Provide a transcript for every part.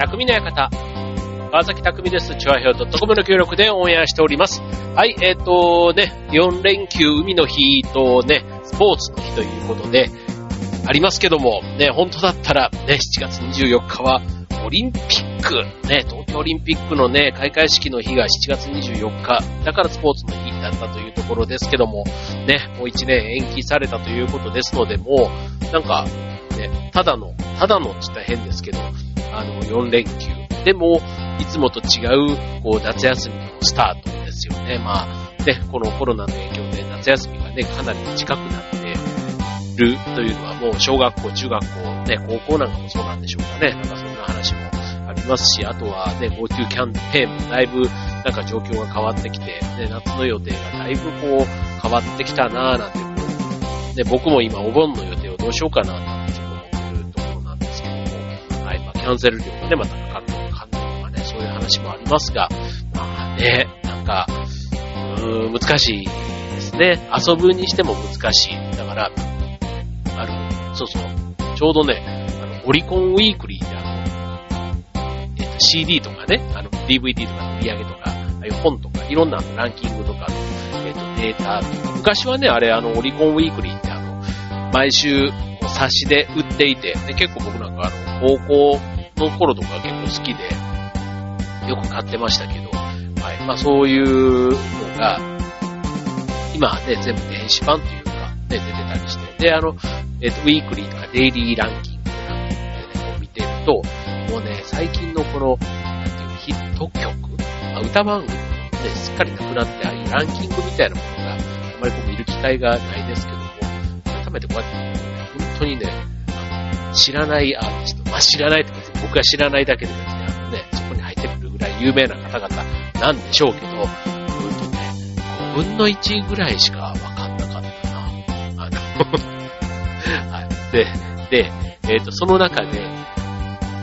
匠の館。川崎匠です。チュアヘオ .com の協力でオンエアしております。はい、えっ、ー、とね、4連休海の日とね、スポーツの日ということで、ありますけども、ね、本当だったらね、7月24日はオリンピック、ね、東京オリンピックのね、開会式の日が7月24日、だからスポーツの日だったというところですけども、ね、もう1年延期されたということですので、もう、なんか、ね、ただの、ただのって言ったら変ですけど、あの、4連休。でも、いつもと違う、こう、夏休みのスタートですよね。まあ、ね、このコロナの影響で夏休みがね、かなり短くなってるというのはもう小学校、中学校、ね、高校なんかもそうなんでしょうかね。なんかそんな話もありますし、あとはね、GoTo キャンペーンもだいぶなんか状況が変わってきて、ね、夏の予定がだいぶこう変わってきたなぁなんてこう、ね、僕も今お盆の予定をどうしようかなャンセル料がね、またかかるのかかんないとかね、そういう話もありますが、まあね、なんか、うーん、難しいですね。遊ぶにしても難しい。だから、あの、そうそう、ちょうどね、あの、オリコンウィークリーであの、えっと、CD とかね、あの、DVD とかの売り上げとか、ああいう本とか、いろんなランキングとかの、えっと、データとか、昔はね、あれ、あの、オリコンウィークリーってあの、毎週、冊子で売っていて、で結構僕なんかあの、高校の頃とか結構好きで、よく買ってましたけど、はい。まあそういうのが、今ね、全部電子版っていうか、ね、出てたりして。で、あの、えっ、と、ウィークリーとかデイリーランキングとかでね、こう見てると、もうね、最近のこの、なんていうの、ヒット曲、まあ、歌番組ね、すっかりなくなって、ああいうランキングみたいなものが、あまりこう見る機会がないですけども、改めてこうやって、本当にね、知らないアーティスト、まあ知らないって別に僕が知らないだけで別にあのね、そこに入ってくるぐらい有名な方々なんでしょうけど、うんとね、5分の1ぐらいしかわかんなかったな。あの、はい。で、で、えっ、と、その中で、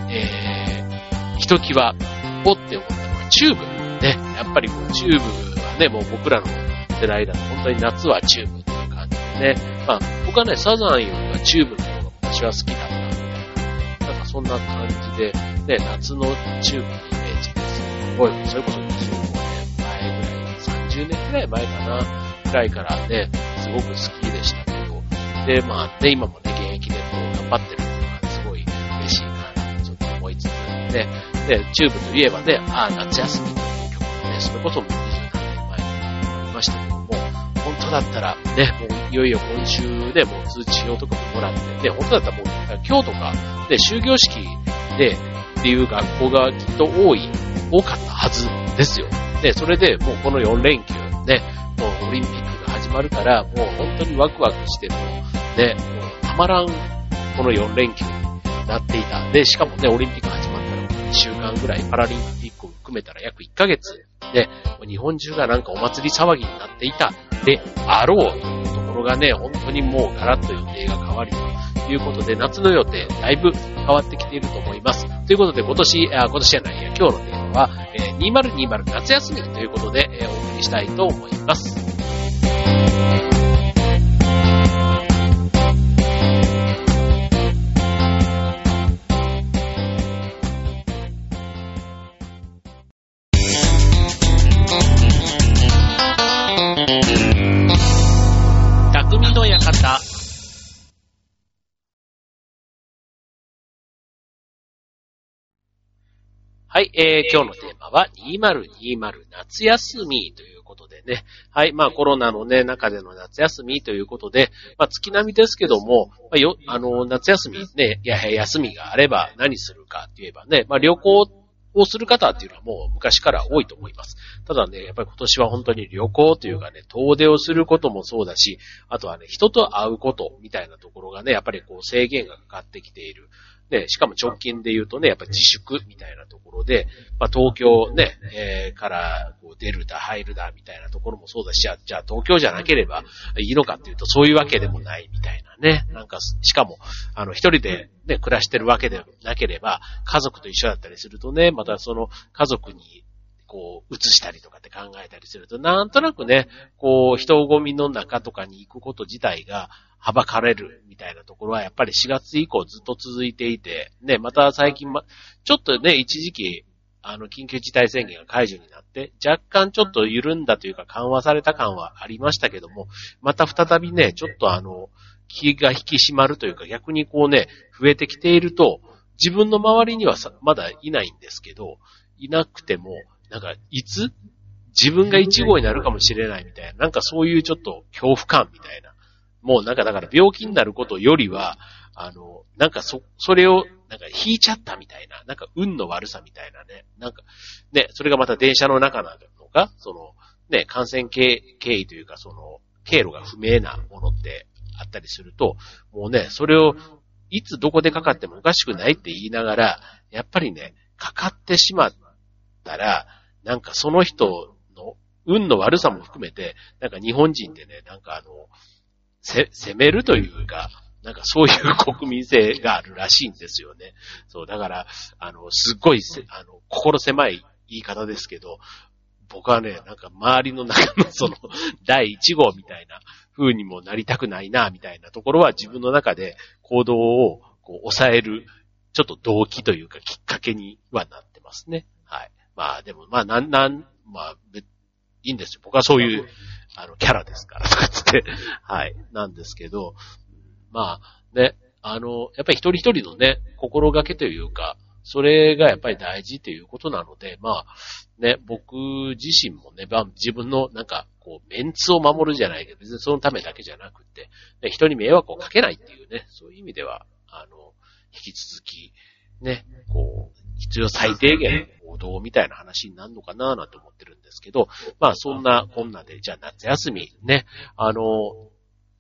えー、ひときわ、おって思ったのはチューブ。ね、やっぱりこう、チューブはね、もう僕らの世代だと、本当に夏はチューブっていう感じでね。まあ、僕はね、サザンよりはチューブの方が私は好きだそんな感じで、ね、夏のチューブのイメージです。ごい、それこそ25年前ぐらい、30年くらい前かな、ぐらいからね、すごく好きでしたけど、で、まあね、今もね、現役でこう頑張ってるっていうのがすごい嬉しいな、ってちょっと思いつつ、ね、で、チューブといえばね、ああ、夏休みという曲もね、それこそもう20年前にありましたけども、本当だったらね、もういよいよ今週ね、もう通知表とかももらって、ね、本当だったらもう今日とか、ね、終業式でっていう学校がきっと多い、多かったはずですよ。で、それでもうこの4連休、ね、もうオリンピックが始まるから、もう本当にワクワクしてもう、ね、もうたまらん、この4連休になっていた。で、しかもね、オリンピック始まったらもう2週間ぐらい、パラリンピックを含めたら約1ヶ月で、日本中がなんかお祭り騒ぎになっていたであろうというところがね、本当にもうガラッと予定が変わりということで、夏の予定だいぶ変わってきていると思います。ということで、今年、あ今年じゃないや、今日のテーマは、えー2020夏休みということで、えーお送りしたいと思います。はい、えー、今日のテーマは2020夏休みということでね。はい、まあコロナのね、中での夏休みということで、まあ月並みですけども、まあ、よ、あの、夏休みね、いや、休みがあれば何するかって言えばね、まあ旅行をする方っていうのはもう昔から多いと思います。ただね、やっぱり今年は本当に旅行というかね、遠出をすることもそうだし、あとはね、人と会うことみたいなところがね、やっぱりこう制限がかかってきている。で、しかも直近で言うとね、やっぱり自粛みたいなところで、まあ東京ね、えーからこう出るだ、入るだみたいなところもそうだし、じゃあ東京じゃなければいいのかっていうとそういうわけでもないみたいなね。なんか、しかも、あの、一人でね、暮らしてるわけでなければ、家族と一緒だったりするとね、またその家族にこう、移したりとかって考えたりすると、なんとなくね、こう、人混みの中とかに行くこと自体が、はばかれるみたいなところはやっぱり4月以降ずっと続いていて、ね、また最近ま、ちょっとね、一時期、あの、緊急事態宣言が解除になって、若干ちょっと緩んだというか緩和された感はありましたけども、また再びね、ちょっとあの、気が引き締まるというか逆にこうね、増えてきていると、自分の周りにはまだいないんですけど、いなくても、なんか、いつ？自分が一号になるかもしれないみたいな、なんかそういうちょっと恐怖感みたいな。もうなんかだから病気になることよりは、あの、なんかそ、それを、なんか引いちゃったみたいな、なんか運の悪さみたいなね、なんか、ね、それがまた電車の中なのか、その、ね、感染経緯というか、その、経路が不明なものってあったりすると、もうね、それを、いつどこでかかってもおかしくないって言いながら、やっぱりね、かかってしまったら、なんかその人の運の悪さも含めて、なんか日本人ってね、なんかあの、せ、攻めるというか、なんかそういう国民性があるらしいんですよね。そう、だから、あの、すっごいあの、心狭い言い方ですけど、僕はね、なんか周りの中のその、第一号みたいな風にもなりたくないな、みたいなところは自分の中で行動をこう抑える、ちょっと動機というかきっかけにはなってますね。はい。まあでも、まあなん、なん、まあ、いいんですよ。僕はそういう、あの、キャラですから、とかつって、はい、なんですけど、まあ、ね、あの、やっぱり一人一人のね、心がけというか、それがやっぱり大事ということなので、まあ、ね、僕自身もね、自分のなんか、こう、メンツを守るじゃないけど、別にそのためだけじゃなくて、ね、人に迷惑をかけないっていうね、そういう意味では、あの、引き続き、ね、こう、必要最低限行動みたいな話になるのかななんて思ってるんですけど、まあそんなこんなで、じゃあ夏休みね、あの、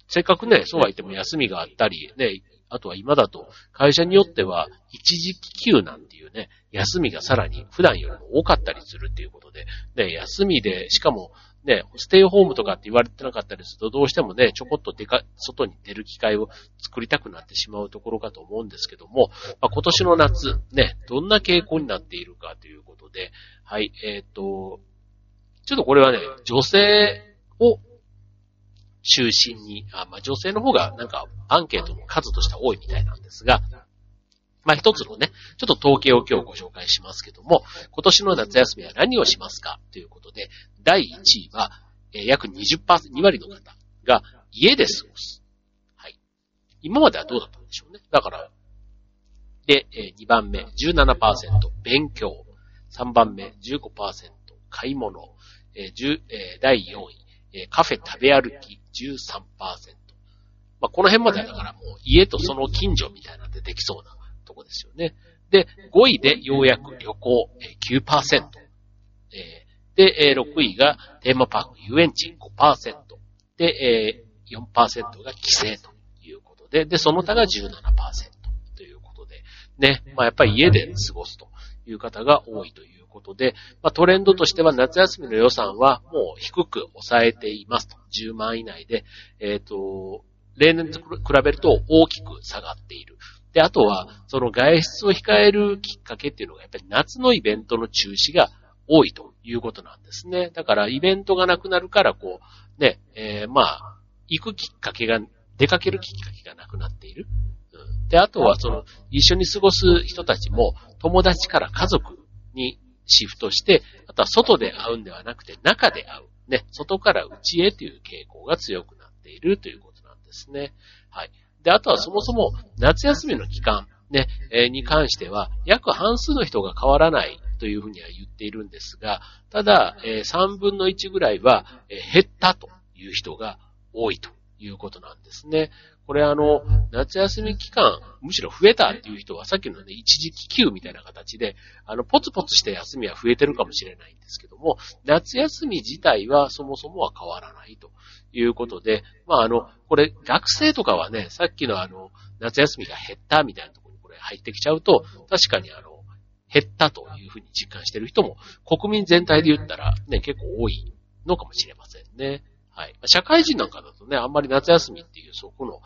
せっかくね、そうは言っても休みがあったり、ね、あとは今だと会社によっては一時期休なんていうね、休みがさらに普段よりも多かったりするっていうことで、ね、休みで、しかもね、ステイホームとかって言われてなかったりすると、どうしてもね、ちょこっと出か、外に出る機会を作りたくなってしまうところかと思うんですけども、まあ、今年の夏、ね、どんな傾向になっているかということで、はい、えっ、ー、と、ちょっとこれはね、女性を中心に、あまあ、女性の方がなんかアンケートの数としては多いみたいなんですが、まあ、一つのね、ちょっと統計を今日ご紹介しますけども、今年の夏休みは何をしますかということで、第1位は、えー、約20%、2割の方が家で過ごす。はい。今まではどうだったんでしょうね。だから、で、えー、2番目、17%、勉強。3番目、15%、買い物。えー10えー、第4位、えー、カフェ食べ歩き13%。まあ、この辺まではだからもう家とその近所みたいなんでできそうなこですよね。で、5位でようやく旅行、え、9%。え、で、え、6位がテーマパーク遊園地5%。で、え、4%が帰省ということで、で、その他が17%ということで、ね、まあ、やっぱり家で過ごすという方が多いということで、まあ、トレンドとしては夏休みの予算はもう低く抑えていますと。10万以内で、えっ、ー、と、例年と比べると大きく下がっている。で、あとは、その外出を控えるきっかけっていうのが、やっぱり夏のイベントの中止が多いということなんですね。だから、イベントがなくなるから、こう、ね、えー、まあ、行くきっかけが、出かけるきっかけがなくなっている。うん、で、あとは、その、一緒に過ごす人たちも、友達から家族にシフトして、あとは外で会うんではなくて中で会う。ね、外から内へという傾向が強くなっているということですね。はい。で、あとはそもそも夏休みの期間、ね、え、に関しては、約半数の人が変わらないというふうには言っているんですが、ただ、え、3分の1ぐらいは、え、減ったという人が多いということなんですね。これあの、夏休み期間、むしろ増えたっていう人は、さっきのね、一時期休みたいな形で、あの、ポツポツした休みは増えてるかもしれないんですけども、夏休み自体はそもそもは変わらないということで、まああの、これ、学生とかはね、さっきのあの、夏休みが減ったみたいなところにこれ入ってきちゃうと、確かにあの、減ったというふうに実感してる人も、国民全体で言ったらね、結構多いのかもしれませんね。はい。社会人なんかだとね、あんまり夏休みっていう、そこの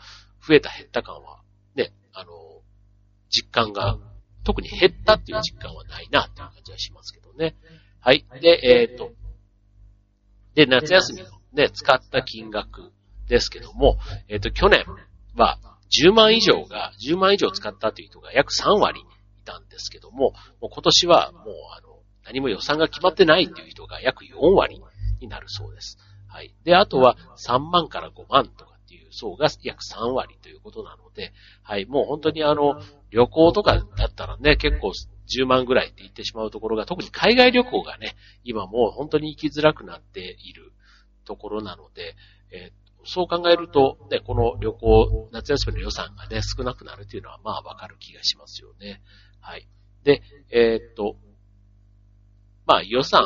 増えた減った感は、ね、あの、実感が、特に減ったっていう実感はないなっていう感じはしますけどね。はい。で、えっ、ー、と、で、夏休みのね、使った金額ですけども、えっ、ー、と、去年は10万以上が、10万以上使ったという人が約3割いたんですけども、もう今年はもうあの、何も予算が決まってないという人が約4割になるそうです。はい。で、あとは3万から5万とかっていう層が約3割ということなので、はい。もう本当にあの、旅行とかだったらね、結構10万ぐらいって言ってしまうところが、特に海外旅行がね、今もう本当に行きづらくなっているところなので、えー、そう考えると、ね、この旅行、夏休みの予算がね、少なくなるっていうのは、まあわかる気がしますよね。はい。で、えー、っと、まあ予算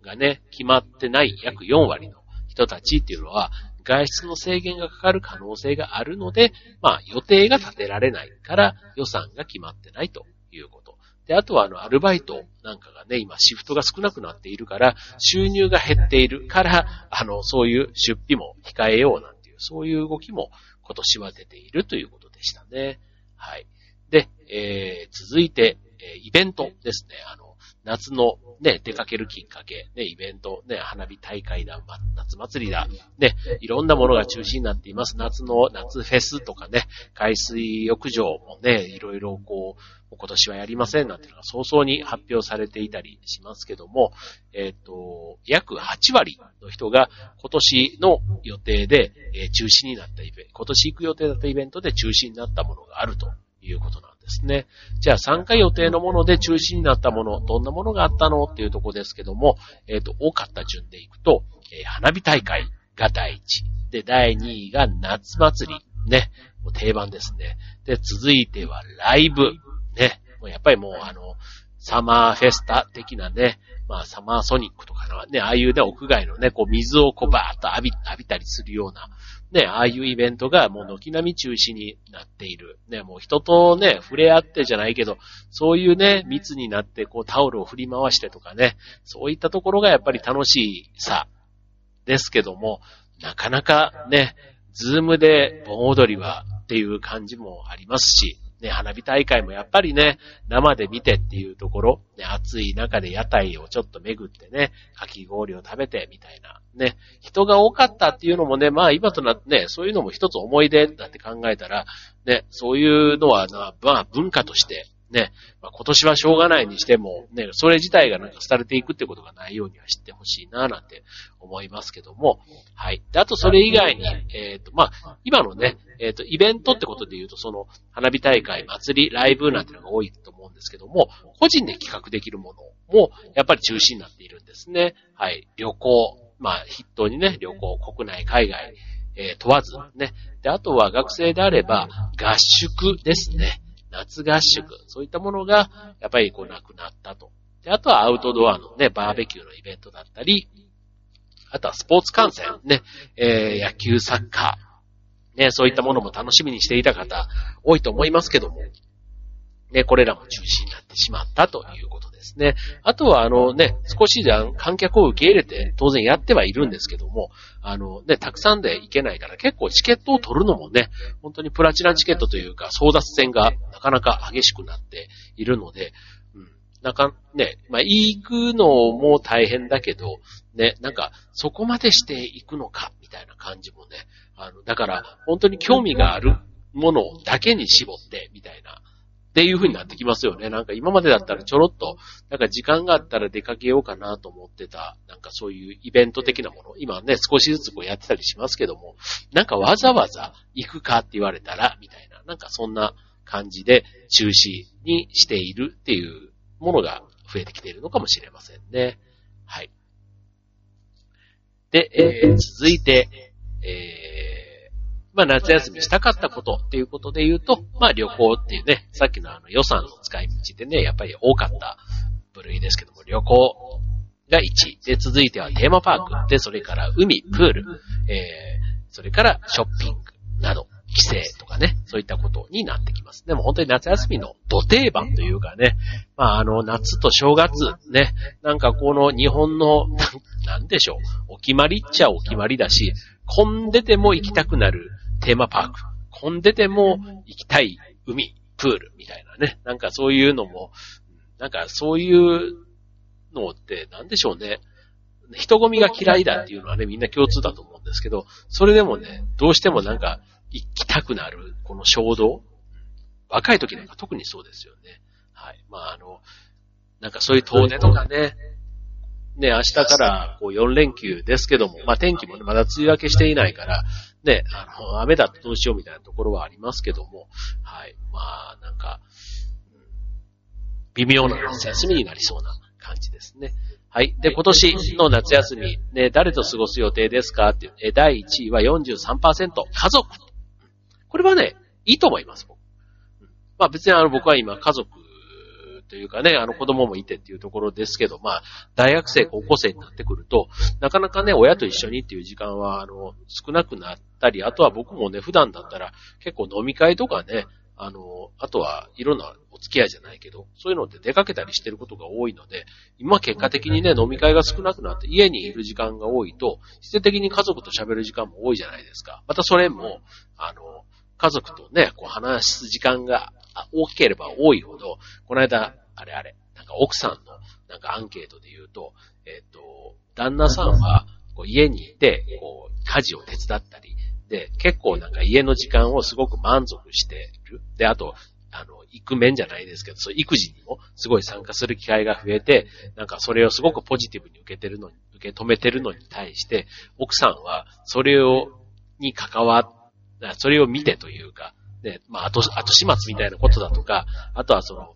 がね、決まってない約4割の人たちっていうのは、外出の制限がかかる可能性があるので、まあ予定が立てられないから予算が決まってないということ。で、あとはあの、アルバイトなんかがね、今シフトが少なくなっているから、収入が減っているから、あの、そういう出費も控えようなんていう、そういう動きも今年は出ているということでしたね。はい。で、えー、続いて、えーイベントですね。あの、夏のね、出かけるきっかけ、ね、イベント、ね、花火大会だ、夏祭りだ、ね、いろんなものが中心になっています。夏の、夏フェスとかね、海水浴場もね、いろいろこう、今年はやりませんなんていうのが早々に発表されていたりしますけども、えっ、ー、と、約8割の人が今年の予定で、え、中止になったイベント、今年行く予定だったイベントで中止になったものがあるということなんですですね。じゃあ参加予定のもので中止になったもの、どんなものがあったの？っていうとこですけども、えっ、ー、と、多かった順でいくと、えー、花火大会が第一。で、第2位が夏祭り。ね。もう定番ですね。で、続いてはライブ。ね。もうやっぱりもうあの、サマーフェスタ的なね、まあサマーソニックとかのね、ああいうね、屋外のね、こう水をこうバーッと浴び、浴びたりするような、ね、ああいうイベントがもう軒並み中止になっている。ね、もう人とね、触れ合ってじゃないけど、そういうね、密になってこうタオルを振り回してとかね、そういったところがやっぱり楽しさですけども、なかなかね、ズームで盆踊りはっていう感じもありますし、ね、花火大会もやっぱりね、生で見てっていうところ、ね、暑い中で屋台をちょっと巡ってね、かき氷を食べてみたいな、ね、人が多かったっていうのもね、まあ今となってね、そういうのも一つ思い出だって考えたら、ね、そういうのはな、まあ文化としてね、まあ、今年はしょうがないにしても、ね、それ自体がなんか廃れていくってことがないようには知ってほしいな、なんて思いますけども、はい。で、あとそれ以外に、えっ、ー、と、まあ、今のね、えっ、ー、と、イベントってことで言うと、その、花火大会、祭り、ライブなんてのが多いと思うんですけども、個人で企画できるものも、やっぱり中心になっているんですね。はい。旅行、まあ、筆頭にね、旅行、国内、海外、えー、問わず、ね。で、あとは学生であれば、合宿ですね。夏合宿、そういったものが、やっぱりこうなくなったと。で、あとはアウトドアのね、バーベキューのイベントだったり、あとはスポーツ観戦、ね、えー、野球、サッカー、ね、そういったものも楽しみにしていた方、多いと思いますけども、ね、これらも中止になってしまったということですね。あとは、あのね、少しで観客を受け入れて当然やってはいるんですけども、あのね、たくさんで行けないから結構チケットを取るのもね、本当にプラチナチケットというか争奪戦がなかなか激しくなっているので、うん、なかね、まあ行くのも大変だけど、ね、なんかそこまでして行くのか、みたいな感じもね、あの、だから本当に興味があるものだけに絞って、みたいな、っていう風になってきますよね。なんか今までだったらちょろっと、なんか時間があったら出かけようかなと思ってた、なんかそういうイベント的なもの、今ね、少しずつこうやってたりしますけども、なんかわざわざ行くかって言われたら、みたいな、なんかそんな感じで中止にしているっていうものが増えてきているのかもしれませんね。はい。で、えー、続いて、えーまあ夏休みしたかったことっていうことで言うと、まあ旅行っていうね、さっきのあの予算の使い道でね、やっぱり多かった部類ですけども、旅行が1。で、続いてはテーマパーク。で、それから海、プール、えー、それからショッピングなど、帰省とかね、そういったことになってきます。でも本当に夏休みの土定番というかね、まああの夏と正月ね、なんかこの日本の、なんでしょう、お決まりっちゃお決まりだし、混んでても行きたくなるテーマパーク。混んでても行きたい海、プールみたいなね。なんかそういうのも、なんかそういうのって何でしょうね。人混みが嫌いだっていうのはね、みんな共通だと思うんですけど、それでもね、どうしてもなんか、行きたくなる、この衝動。若い時なんか特にそうですよね。はい。まあ、あの、なんかそういう遠出とかね、ね、明日からこう4連休ですけども、まあ天気もね、まだ梅雨明けしていないから、ね、あの、雨だとどうしようみたいなところはありますけども、はい。まあ、なんか、微妙な夏休みになりそうな感じですね。はい。で、今年の夏休み、ね、誰と過ごす予定ですかっていう、え、第1位は43%、家族。これはね、いいと思います、僕。まあ別にあの僕は今家族というかね、あの子供もいてっていうところですけど、まあ、大学生、高校生になってくると、なかなかね、親と一緒にっていう時間は、あの、少なくなったり、あとは僕もね、普段だったら結構飲み会とかね、あの、あとはいろんなお付き合いじゃないけど、そういうのって出かけたりしてることが多いので、今結果的にね、飲み会が少なくなって家にいる時間が多いと、必然的に家族と喋る時間も多いじゃないですか。またそれも、あの、家族とね、こう話す時間が大きければ多いほど、この間、あれあれ、なんか奥さんのなんかアンケートで言うと、えっ、ー、と、旦那さんはこう家にいて、こう、家事を手伝ったり、で、結構なんか家の時間をすごく満足してる。で、あと、あの、行く面じゃないですけど、そう、育児にもすごい参加する機会が増えて、なんかそれをすごくポジティブに受けてるのに、受け止めてるのに対して、奥さんはそれを、に関わっ、それを見てというか、ね、まあ、後、後始末みたいなことだとか、あとはその、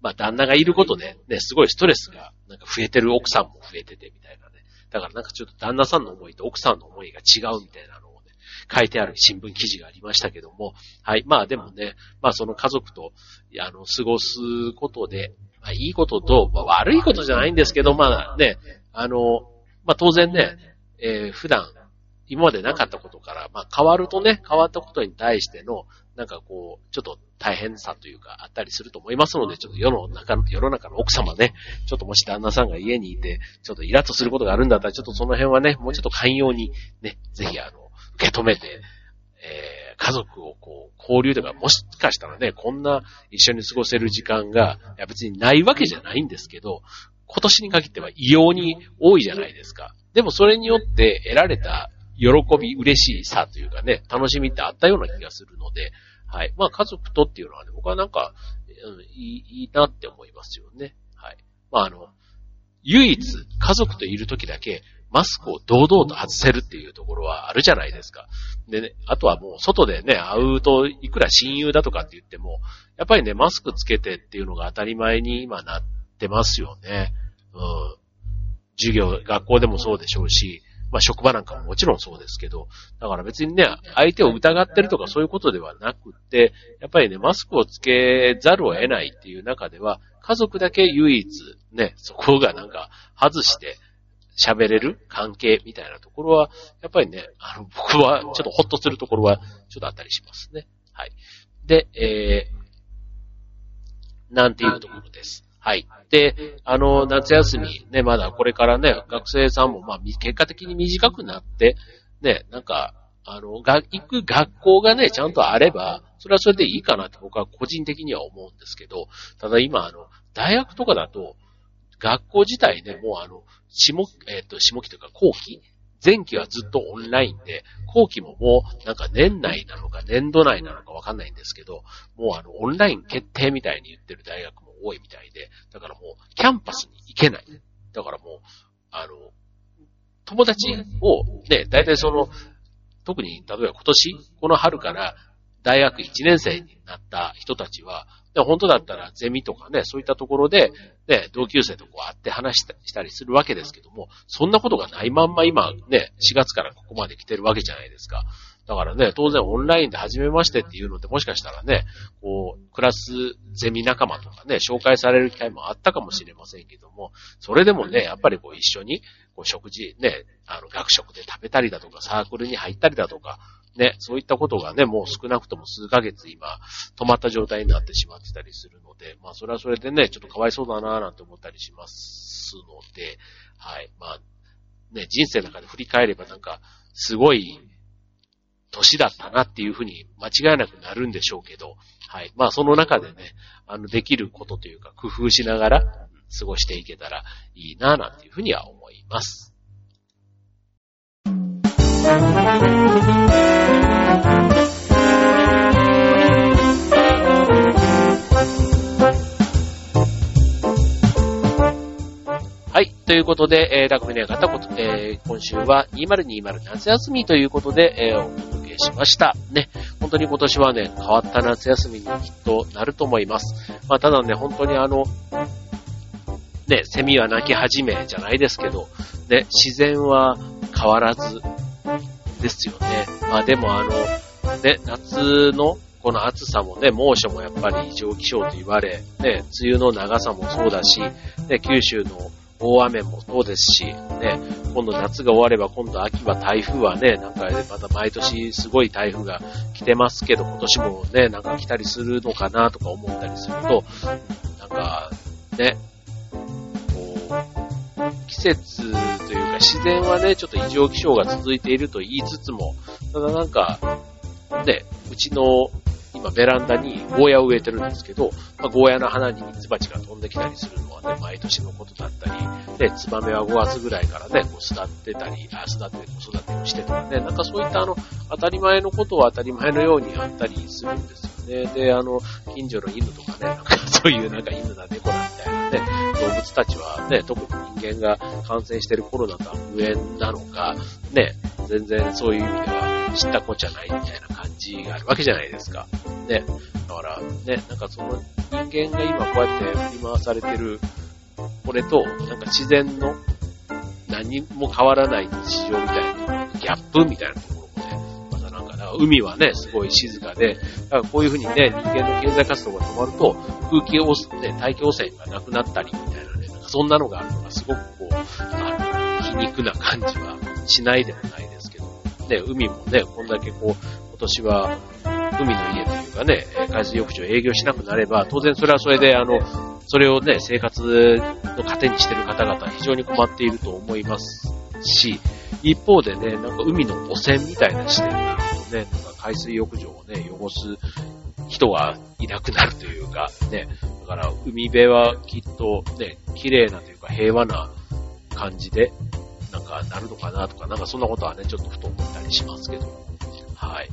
まあ、旦那がいることで、ね、すごいストレスが、なんか増えてる奥さんも増えててみたいなね。だからなんかちょっと旦那さんの思いと奥さんの思いが違うみたいなのをね、書いてある新聞記事がありましたけども、はい。まあでもね、まあその家族と、あの、過ごすことで、まあいいことと、まあ悪いことじゃないんですけど、まあね、あの、まあ当然ね、えー、普段、今までなかったことから、まあ変わるとね、変わったことに対しての、なんかこう、ちょっと大変さというかあったりすると思いますので、ちょっと世の中の、世の中の奥様ね、ちょっともし旦那さんが家にいて、ちょっとイラッとすることがあるんだったら、ちょっとその辺はね、もうちょっと寛容にね、ぜひあの、受け止めて、えー、家族をこう、交流とか、もしかしたらね、こんな一緒に過ごせる時間が、いや別にないわけじゃないんですけど、今年に限っては異様に多いじゃないですか。でもそれによって得られた喜び、嬉しさというかね、楽しみってあったような気がするので、はい。まあ家族とっていうのはね、僕はなんか、うん、いい、いいなって思いますよね。はい。まああの、唯一家族といる時だけマスクを堂々と外せるっていうところはあるじゃないですか。でね、あとはもう外でね、会うといくら親友だとかって言っても、やっぱりね、マスクつけてっていうのが当たり前に今なってますよね。うん。授業、学校でもそうでしょうし、まあ職場なんかももちろんそうですけど、だから別にね、相手を疑ってるとかそういうことではなくって、やっぱりね、マスクをつけざるを得ないっていう中では、家族だけ唯一ね、そこがなんか外して喋れる関係みたいなところは、やっぱりね、あの、僕はちょっとホッとするところはちょっとあったりしますね。はい。で、えー、なんていうところです。はい。で、あの、夏休み、ね、まだこれからね、学生さんも、まあ、結果的に短くなって、ね、なんか、あの、が、行く学校がね、ちゃんとあれば、それはそれでいいかなって僕は個人的には思うんですけど、ただ今、あの、大学とかだと、学校自体ね、もうあの、下、えっ、ー、と、下期というか後期前期はずっとオンラインで、後期ももうなんか年内なのか年度内なのかわかんないんですけど、もうあの、オンライン決定みたいに言ってる大学も多いみたいで、だからもう、キャンパスに行けない。だからもう、あの、友達を、ね、大体その、特に、例えば今年、この春から大学1年生になった人たちは、で本当だったらゼミとかね、そういったところで、ね、同級生とこう会って話したりするわけですけども、そんなことがないまんま今ね、4月からここまで来てるわけじゃないですか。だからね、当然オンラインで始めましてっていうのってもしかしたらね、こう、クラスゼミ仲間とかね、紹介される機会もあったかもしれませんけども、それでもね、やっぱりこう一緒に、こう食事、ね、あの、学食で食べたりだとか、サークルに入ったりだとか、ね、そういったことがね、もう少なくとも数ヶ月今、止まった状態になってしまってたりするので、まあそれはそれでね、ちょっとかわいそうだなぁなんて思ったりしますので、はい、まあ、ね、人生の中で振り返ればなんか、すごい、年だったなっていうふうに間違いなくなるんでしょうけど、はい。まあその中でね、あの、できることというか工夫しながら、過ごしていけたらいいな、なんていうふうには思います。ということで、えー、匠の方、えー、今週は2020夏休みということで、えー、お届けしました。ね。本当に今年はね、変わった夏休みにきっとなると思います。まあ、ただね、本当にあの、ね、セミは鳴き始めじゃないですけど、ね、自然は変わらずですよね。まあでもあの、ね、夏のこの暑さもね、猛暑もやっぱり異常気象と言われ、ね、梅雨の長さもそうだし、ね、九州の大雨もそうですし、ね、今度夏が終われば今度秋は台風はね、なんかまた毎年すごい台風が来てますけど、今年もね、なんか来たりするのかなとか思ったりすると、なんか、ね、こう、季節というか自然はね、ちょっと異常気象が続いていると言いつつも、ただなんか、ね、うちの今ベランダにゴーヤを植えてるんですけど、まあ、ゴーヤの花にミツバチが飛んできたりするのはね、毎年のことだったり、で、ツバメは5月ぐらいからね、こう育ってたり、あ育て、子育てをしてとかね、なんかそういったあの、当たり前のことは当たり前のようにあったりするんですよね。で、あの、近所の犬とかね、なんかそういうなんか犬だ猫だみたいなね、動物たちはね、特に人間が感染してるコロナとは無縁なのか、ね、全然そういう意味では知ったこっちゃないみたいな感じがあるわけじゃないですか。ね。だから、ね、なんかその人間が今こうやって振り回されてる、これと、なんか自然の何も変わらない日常みたいな、ギャップみたいなところもね、またなんか、か海はね、すごい静かで、だからこういうふうにね、人間の経済活動が止まると、空気汚染、ね、大気汚染がなくなったりみたいなね、なんかそんなのがあるのがすごくこう、あの、皮肉な感じはしないでもない、ね、海もね、こんだけこう、今年は海の家というかね、海水浴場営業しなくなれば、当然それはそれで、あの、それをね、生活の糧にしてる方々は非常に困っていると思いますし、一方でね、なんか海の汚染みたいな視点になるとね、なんか海水浴場をね、汚す人がいなくなるというか、ね、だから海辺はきっとね、綺麗なというか平和な感じで、なんかなるのかなとか、なんかそんなことはね、ちょっとふと思ったりしますけど、はい。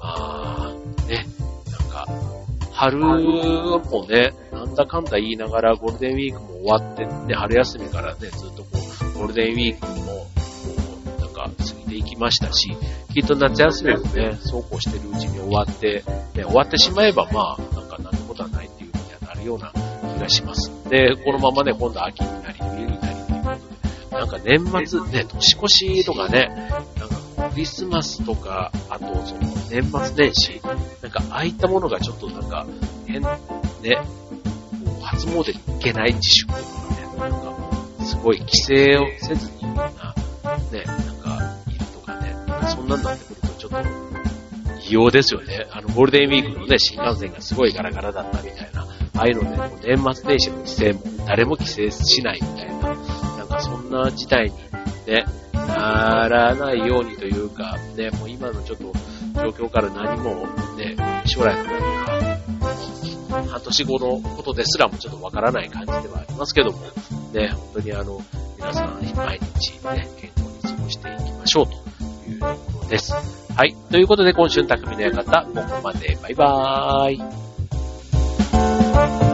まあ、ね、なんか、春もね、なんだかんだ言いながらゴールデンウィークも終わってね、春休みからね、ずっとこう、ゴールデンウィークも、こう、なんか過ぎていきましたし、きっと夏休みもね、そうこうしてるうちに終わって、ね、終わってしまえばまあ、なんかなんてことはないっていうふうにはなるような気がします。で、このままね、今度秋になんか年末、ね、年越しとかね、なんかクリスマスとか、あとその年末年始、なんかああいったものがちょっとなんか変、ね、もう初詣に行けない自粛とかね、なんかすごい規制をせずにみんな、ね、なんかいるとかね、そんなんなってくるとちょっと異様ですよね。あのゴールデンウィークのね、新幹線がすごいガラガラだったみたいな、ああいうので、もう年末年始の規制も誰も規制しないみたいな、そんな事態にね、ならないようにというか、ね、もう今のちょっと状況から何もね、将来の何か、半年後のことですらもちょっとわからない感じではありますけども、ね、本当にあの、皆さん毎日ね、健康に過ごしていきましょうというところです。はい。ということで今週の匠の館、ここまで。バイバーイ。